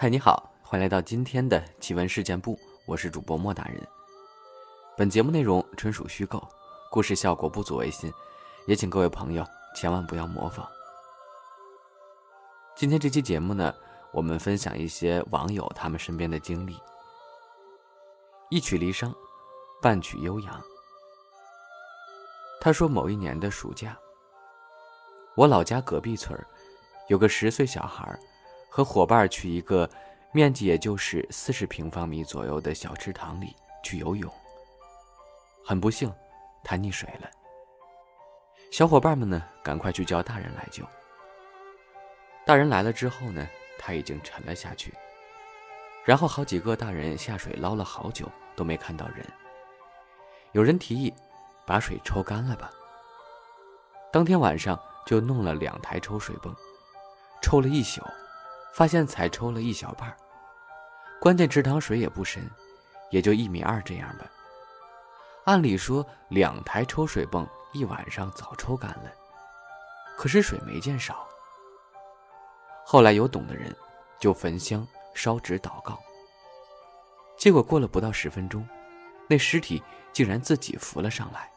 嗨，你好，欢迎来到今天的奇闻事件部，我是主播莫大人。本节目内容纯属虚构，故事效果不足为信，也请各位朋友千万不要模仿。今天这期节目呢，我们分享一些网友他们身边的经历。一曲离殇，半曲悠扬。他说，某一年的暑假，我老家隔壁村有个十岁小孩和伙伴去一个面积也就是四十平方米左右的小池塘里去游泳。很不幸，他溺水了。小伙伴们呢，赶快去叫大人来救。大人来了之后呢，他已经沉了下去。然后好几个大人下水捞了好久都没看到人。有人提议，把水抽干了吧。当天晚上就弄了两台抽水泵，抽了一宿，发现才抽了一小半关键池塘水也不深，也就一米二这样吧。按理说两台抽水泵一晚上早抽干了，可是水没见少。后来有懂的人就焚香。烧纸祷告，结果过了不到十分钟，那尸体竟然自己浮了上来。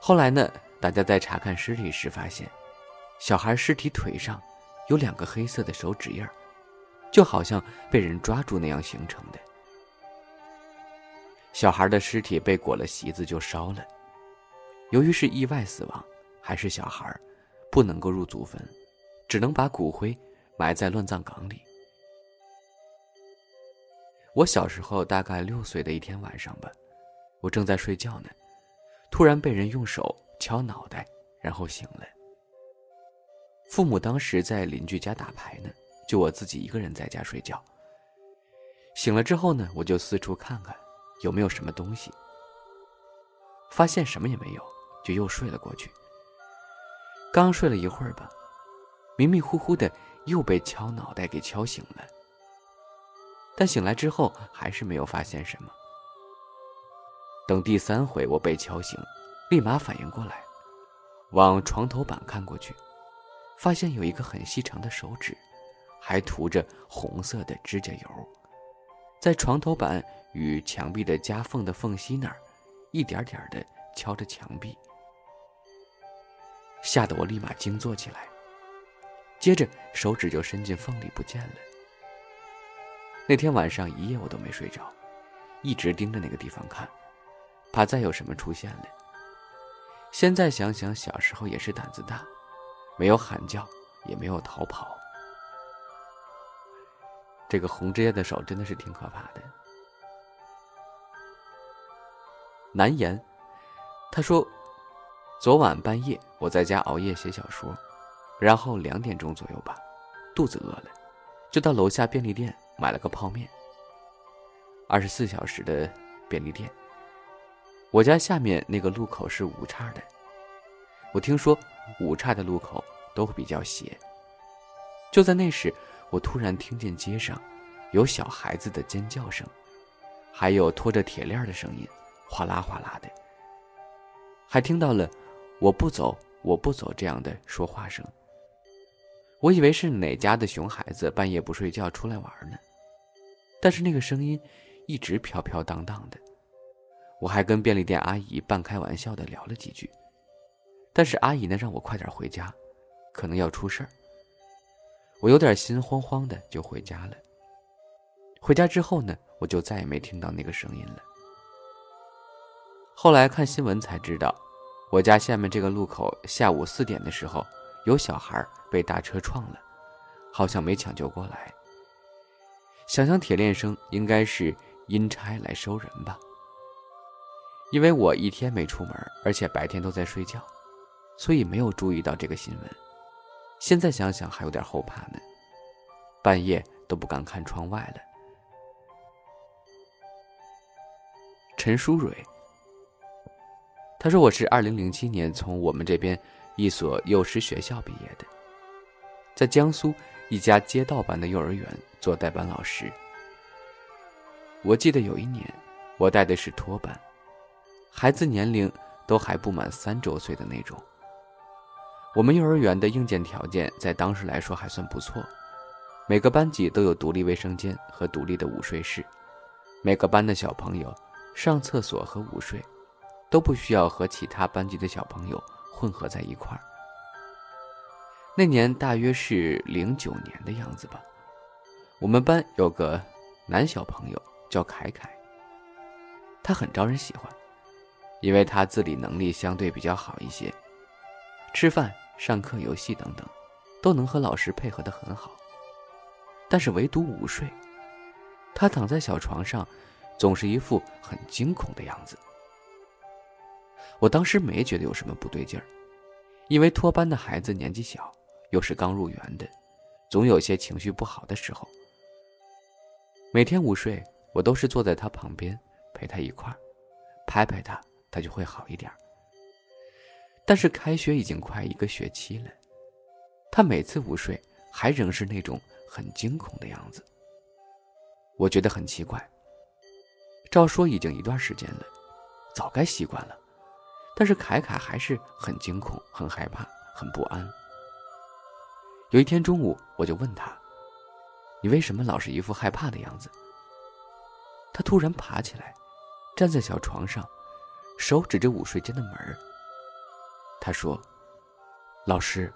后来呢，大家在查看尸体时发现，小孩尸体腿上有两个黑色的手指印就好像被人抓住那样形成的。小孩的尸体被裹了席子就烧了，由于是意外死亡，还是小孩，不能够入祖坟，只能把骨灰埋在乱葬岗里。我小时候大概六岁的一天晚上吧，我正在睡觉呢，突然被人用手敲脑袋，然后醒了。父母当时在邻居家打牌呢，就我自己一个人在家睡觉。醒了之后呢，我就四处看看有没有什么东西，发现什么也没有，就又睡了过去。刚睡了一会儿吧，迷迷糊糊的又被敲脑袋给敲醒了。但醒来之后还是没有发现什么。等第三回我被敲醒，立马反应过来，往床头板看过去，发现有一个很细长的手指，还涂着红色的指甲油，在床头板与墙壁的夹缝的缝隙那儿，一点点的敲着墙壁，吓得我立马惊坐起来，接着手指就伸进缝里不见了。那天晚上一夜我都没睡着，一直盯着那个地方看，怕再有什么出现了。现在想想，小时候也是胆子大，没有喊叫，也没有逃跑。这个红指甲的手真的是挺可怕的。难言，他说，昨晚半夜我在家熬夜写小说，然后两点钟左右吧，肚子饿了，就到楼下便利店。买了个泡面。二十四小时的便利店。我家下面那个路口是五岔的，我听说五岔的路口都会比较斜。就在那时，我突然听见街上有小孩子的尖叫声，还有拖着铁链的声音，哗啦哗啦的，还听到了“我不走，我不走”这样的说话声。我以为是哪家的熊孩子半夜不睡觉出来玩呢。但是那个声音一直飘飘荡荡的，我还跟便利店阿姨半开玩笑的聊了几句，但是阿姨呢让我快点回家，可能要出事儿。我有点心慌慌的就回家了。回家之后呢，我就再也没听到那个声音了。后来看新闻才知道，我家下面这个路口下午四点的时候，有小孩被大车撞了，好像没抢救过来。想想铁链声应该是阴差来收人吧。因为我一天没出门，而且白天都在睡觉，所以没有注意到这个新闻。现在想想还有点后怕呢，半夜都不敢看窗外了。陈淑蕊，他说我是二零零七年从我们这边一所幼师学校毕业的，在江苏一家街道办的幼儿园。做代班老师，我记得有一年，我带的是托班，孩子年龄都还不满三周岁的那种。我们幼儿园的硬件条件在当时来说还算不错，每个班级都有独立卫生间和独立的午睡室，每个班的小朋友上厕所和午睡都不需要和其他班级的小朋友混合在一块儿。那年大约是零九年的样子吧，我们班有个男小朋友叫凯凯，他很招人喜欢，因为他自理能力相对比较好一些，吃饭、上课、游戏等等，都能和老师配合的很好。但是唯独午睡，他躺在小床上，总是一副很惊恐的样子。我当时没觉得有什么不对劲儿，因为托班的孩子年纪小。又是刚入园的，总有些情绪不好的时候。每天午睡，我都是坐在他旁边陪他一块儿，拍拍他，他就会好一点。但是开学已经快一个学期了，他每次午睡还仍是那种很惊恐的样子。我觉得很奇怪。照说已经一段时间了，早该习惯了，但是凯凯还是很惊恐、很害怕、很不安。有一天中午，我就问他：“你为什么老是一副害怕的样子？”他突然爬起来，站在小床上，手指着午睡间的门他说：“老师，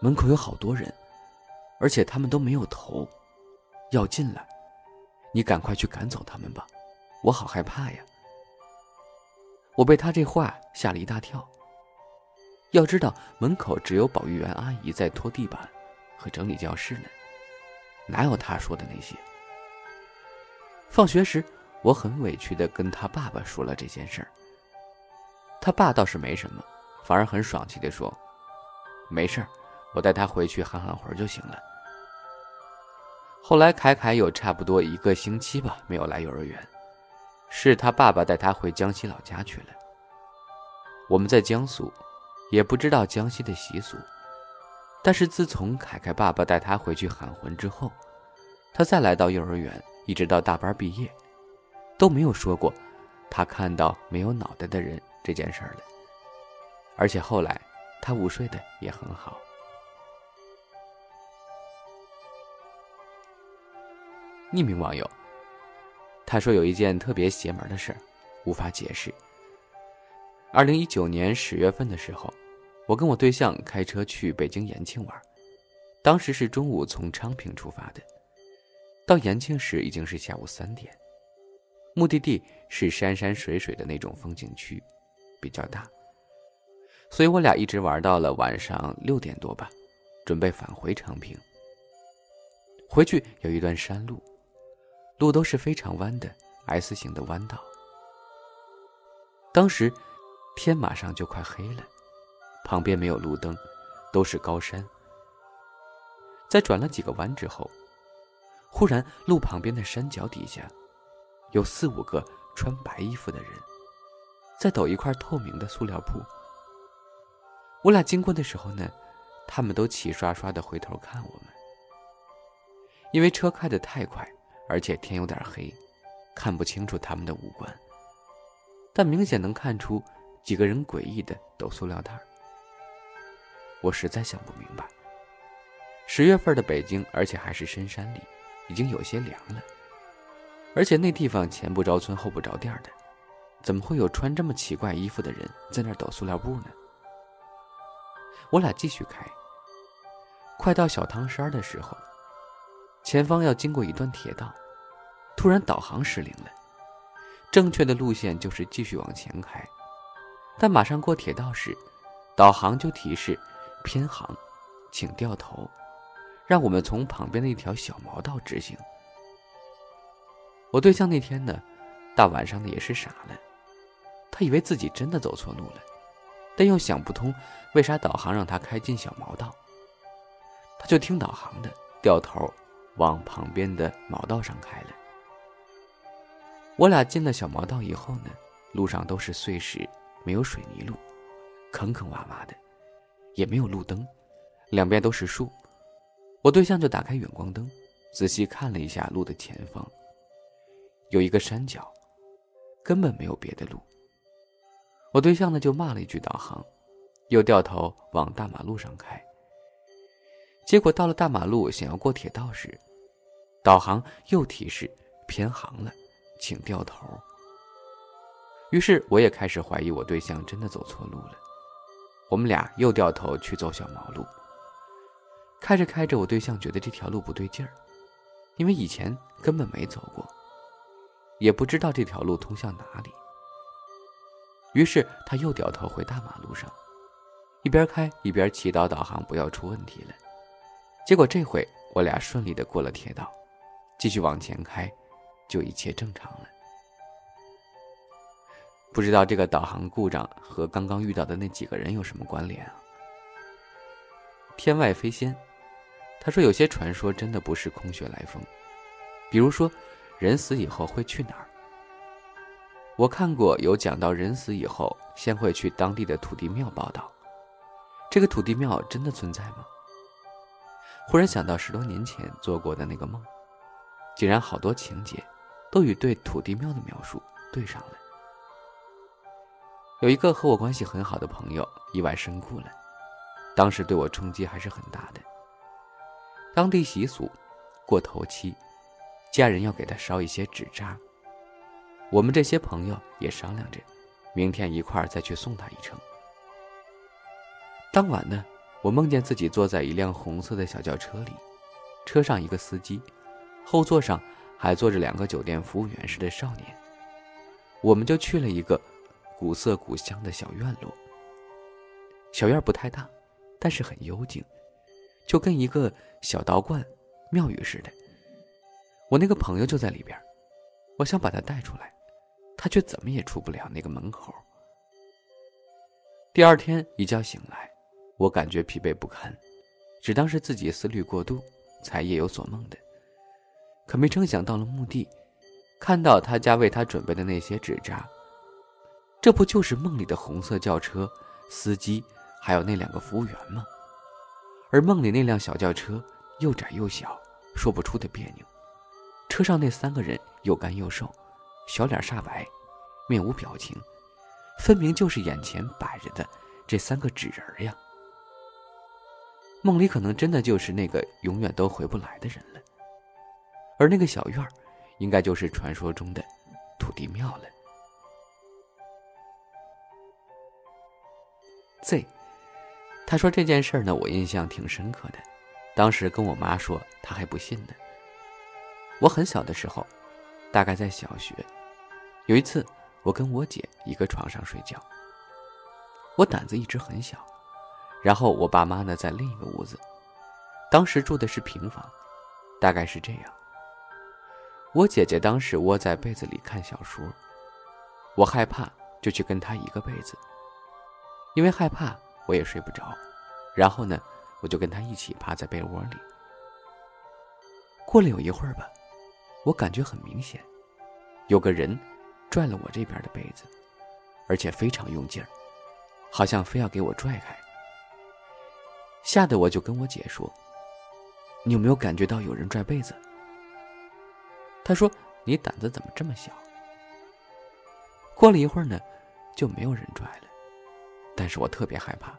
门口有好多人，而且他们都没有头，要进来，你赶快去赶走他们吧，我好害怕呀。”我被他这话吓了一大跳。要知道，门口只有保育员阿姨在拖地板和整理教室呢，哪有他说的那些？放学时，我很委屈的跟他爸爸说了这件事儿。他爸倒是没什么，反而很爽气的说：“没事儿，我带他回去喊喊魂就行了。”后来，凯凯有差不多一个星期吧没有来幼儿园，是他爸爸带他回江西老家去了。我们在江苏。也不知道江西的习俗，但是自从凯凯爸爸带他回去喊魂之后，他再来到幼儿园，一直到大班毕业，都没有说过他看到没有脑袋的人这件事儿了。而且后来他午睡的也很好。匿名网友，他说有一件特别邪门的事儿，无法解释。二零一九年十月份的时候。我跟我对象开车去北京延庆玩，当时是中午从昌平出发的，到延庆时已经是下午三点，目的地是山山水水的那种风景区，比较大，所以我俩一直玩到了晚上六点多吧，准备返回昌平。回去有一段山路，路都是非常弯的 S 型的弯道，当时天马上就快黑了。旁边没有路灯，都是高山。在转了几个弯之后，忽然路旁边的山脚底下，有四五个穿白衣服的人，在抖一块透明的塑料布。我俩经过的时候呢，他们都齐刷刷的回头看我们。因为车开得太快，而且天有点黑，看不清楚他们的五官，但明显能看出几个人诡异的抖塑料袋。我实在想不明白，十月份的北京，而且还是深山里，已经有些凉了。而且那地方前不着村后不着店的，怎么会有穿这么奇怪衣服的人在那儿抖塑料布呢？我俩继续开，快到小汤山的时候，前方要经过一段铁道，突然导航失灵了。正确的路线就是继续往前开，但马上过铁道时，导航就提示。偏航，请掉头，让我们从旁边的一条小毛道直行。我对象那天呢，大晚上的也是傻了，他以为自己真的走错路了，但又想不通为啥导航让他开进小毛道，他就听导航的，掉头往旁边的毛道上开了。我俩进了小毛道以后呢，路上都是碎石，没有水泥路，坑坑洼洼的。也没有路灯，两边都是树。我对象就打开远光灯，仔细看了一下路的前方，有一个山脚，根本没有别的路。我对象呢就骂了一句导航，又掉头往大马路上开。结果到了大马路，想要过铁道时，导航又提示偏航了，请掉头。于是我也开始怀疑我对象真的走错路了。我们俩又掉头去走小毛路。开着开着，我对象觉得这条路不对劲儿，因为以前根本没走过，也不知道这条路通向哪里。于是他又掉头回大马路上，一边开一边祈祷导航不要出问题了。结果这回我俩顺利的过了铁道，继续往前开，就一切正常了。不知道这个导航故障和刚刚遇到的那几个人有什么关联啊？天外飞仙，他说有些传说真的不是空穴来风，比如说人死以后会去哪儿？我看过有讲到人死以后先会去当地的土地庙报道，这个土地庙真的存在吗？忽然想到十多年前做过的那个梦，竟然好多情节都与对土地庙的描述对上了。有一个和我关系很好的朋友意外身故了，当时对我冲击还是很大的。当地习俗，过头七，家人要给他烧一些纸扎。我们这些朋友也商量着，明天一块儿再去送他一程。当晚呢？我梦见自己坐在一辆红色的小轿车里，车上一个司机，后座上还坐着两个酒店服务员似的少年。我们就去了一个古色古香的小院落。小院不太大，但是很幽静，就跟一个小道观、庙宇似的。我那个朋友就在里边，我想把他带出来，他却怎么也出不了那个门口。第二天一觉醒来。我感觉疲惫不堪，只当是自己思虑过度，才夜有所梦的。可没成想到了墓地，看到他家为他准备的那些纸扎，这不就是梦里的红色轿车、司机，还有那两个服务员吗？而梦里那辆小轿车又窄又小，说不出的别扭。车上那三个人又干又瘦，小脸煞白，面无表情，分明就是眼前摆着的这三个纸人呀。梦里可能真的就是那个永远都回不来的人了，而那个小院，应该就是传说中的土地庙了。Z，他说这件事呢，我印象挺深刻的，当时跟我妈说，她还不信呢。我很小的时候，大概在小学，有一次我跟我姐一个床上睡觉，我胆子一直很小。然后我爸妈呢在另一个屋子，当时住的是平房，大概是这样。我姐姐当时窝在被子里看小说，我害怕就去跟她一个被子，因为害怕我也睡不着，然后呢我就跟她一起趴在被窝里。过了有一会儿吧，我感觉很明显，有个人拽了我这边的被子，而且非常用劲儿，好像非要给我拽开。吓得我就跟我姐说：“你有没有感觉到有人拽被子？”她说：“你胆子怎么这么小？”过了一会儿呢，就没有人拽了，但是我特别害怕。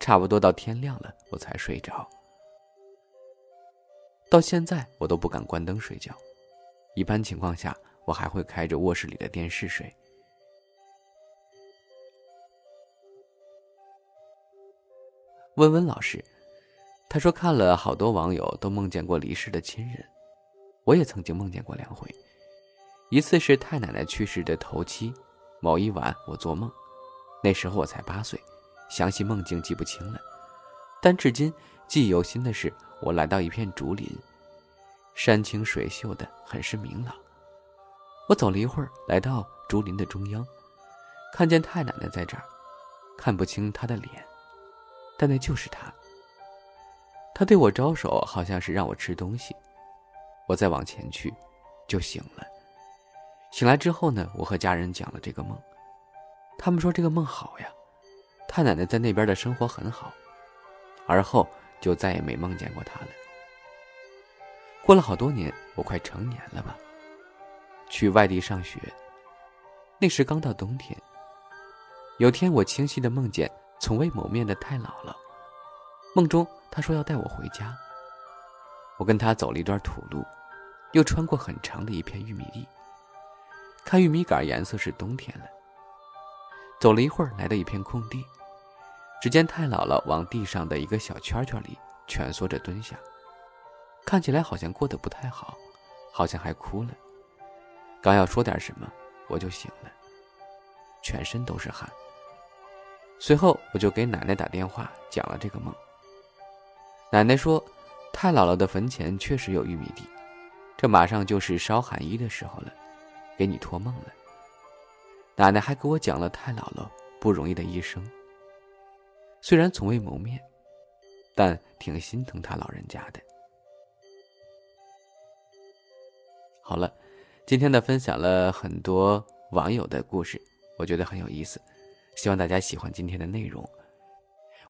差不多到天亮了，我才睡着。到现在我都不敢关灯睡觉，一般情况下我还会开着卧室里的电视睡。温温老师，他说看了好多网友都梦见过离世的亲人，我也曾经梦见过两回。一次是太奶奶去世的头七，某一晚我做梦，那时候我才八岁，详细梦境记不清了，但至今记忆犹新的是，我来到一片竹林，山清水秀的，很是明朗。我走了一会儿，来到竹林的中央，看见太奶奶在这儿，看不清她的脸。但那就是她。她对我招手，好像是让我吃东西。我再往前去，就醒了。醒来之后呢，我和家人讲了这个梦，他们说这个梦好呀，太奶奶在那边的生活很好。而后就再也没梦见过她了。过了好多年，我快成年了吧，去外地上学。那时刚到冬天。有天我清晰的梦见。从未谋面的太姥姥，梦中他说要带我回家。我跟他走了一段土路，又穿过很长的一片玉米地。看玉米杆颜色是冬天了。走了一会儿，来到一片空地，只见太姥姥往地上的一个小圈圈里蜷缩着蹲下，看起来好像过得不太好，好像还哭了。刚要说点什么，我就醒了，全身都是汗。随后我就给奶奶打电话讲了这个梦。奶奶说，太姥姥的坟前确实有玉米地，这马上就是烧寒衣的时候了，给你托梦了。奶奶还给我讲了太姥姥不容易的一生。虽然从未谋面，但挺心疼他老人家的。好了。今天呢，分享了很多网友的故事，我觉得很有意思，希望大家喜欢今天的内容。